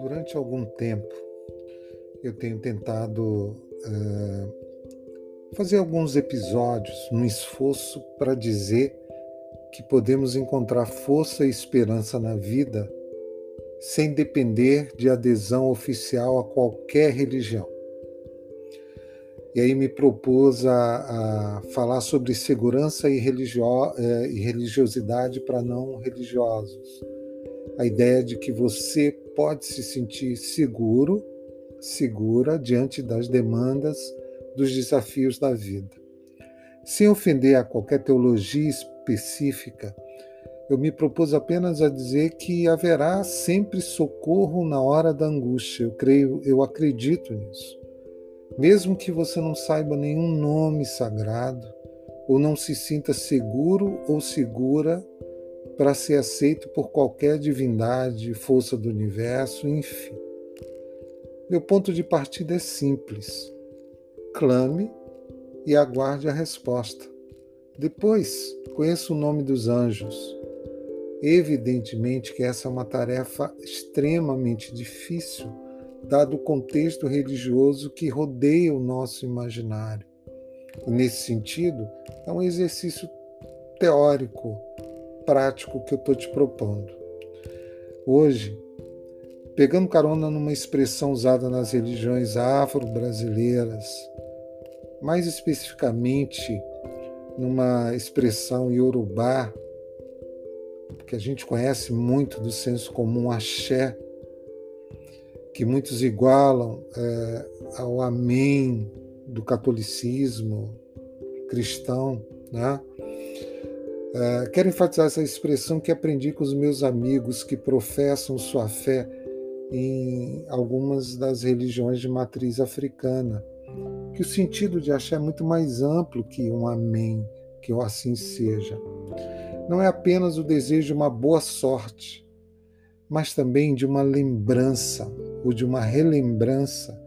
Durante algum tempo, eu tenho tentado uh, fazer alguns episódios num esforço para dizer que podemos encontrar força e esperança na vida sem depender de adesão oficial a qualquer religião. E aí me propus a, a falar sobre segurança e, religio, eh, e religiosidade para não religiosos. A ideia de que você pode se sentir seguro, segura diante das demandas, dos desafios da vida. Sem ofender a qualquer teologia específica, eu me propus apenas a dizer que haverá sempre socorro na hora da angústia. Eu creio, eu acredito nisso. Mesmo que você não saiba nenhum nome sagrado, ou não se sinta seguro ou segura para ser aceito por qualquer divindade, força do universo, enfim. Meu ponto de partida é simples. Clame e aguarde a resposta. Depois, conheça o nome dos anjos Evidentemente que essa é uma tarefa extremamente difícil, dado o contexto religioso que rodeia o nosso imaginário. E nesse sentido, é um exercício teórico, prático que eu estou te propondo. Hoje, pegando carona numa expressão usada nas religiões afro-brasileiras, mais especificamente numa expressão iorubá que a gente conhece muito do senso comum axé, que muitos igualam é, ao amém do catolicismo cristão, né? É, quero enfatizar essa expressão que aprendi com os meus amigos que professam sua fé em algumas das religiões de matriz africana, que o sentido de axé é muito mais amplo que um amém, que assim seja não é apenas o desejo de uma boa sorte, mas também de uma lembrança ou de uma relembrança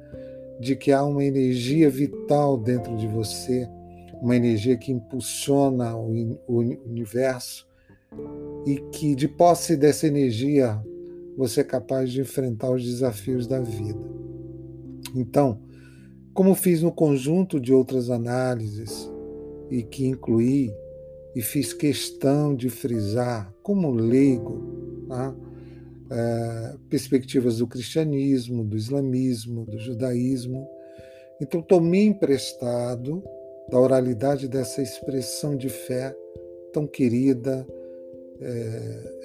de que há uma energia vital dentro de você, uma energia que impulsiona o, universo e que, de posse dessa energia, você é capaz de enfrentar os desafios da vida. Então, como fiz no conjunto de outras análises e que incluí e fiz questão de frisar, como leigo, né, é, perspectivas do cristianismo, do islamismo, do judaísmo. Então, tomei emprestado da oralidade dessa expressão de fé tão querida é,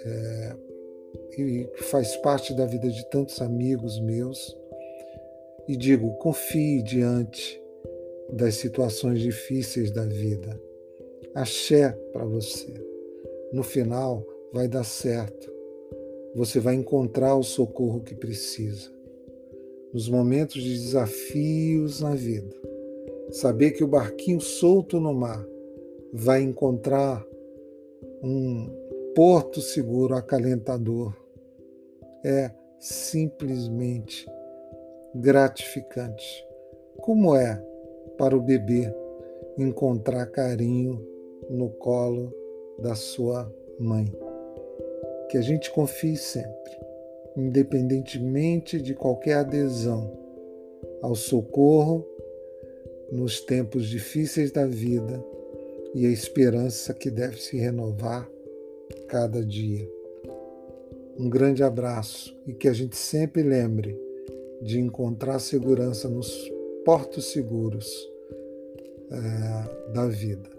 é, e que faz parte da vida de tantos amigos meus. E digo: confie diante das situações difíceis da vida axé para você. No final, vai dar certo. Você vai encontrar o socorro que precisa. Nos momentos de desafios na vida, saber que o barquinho solto no mar vai encontrar um porto seguro, acalentador, é simplesmente gratificante. Como é para o bebê encontrar carinho no colo da sua mãe. Que a gente confie sempre, independentemente de qualquer adesão ao socorro nos tempos difíceis da vida e a esperança que deve se renovar cada dia. Um grande abraço e que a gente sempre lembre de encontrar segurança nos portos seguros é, da vida.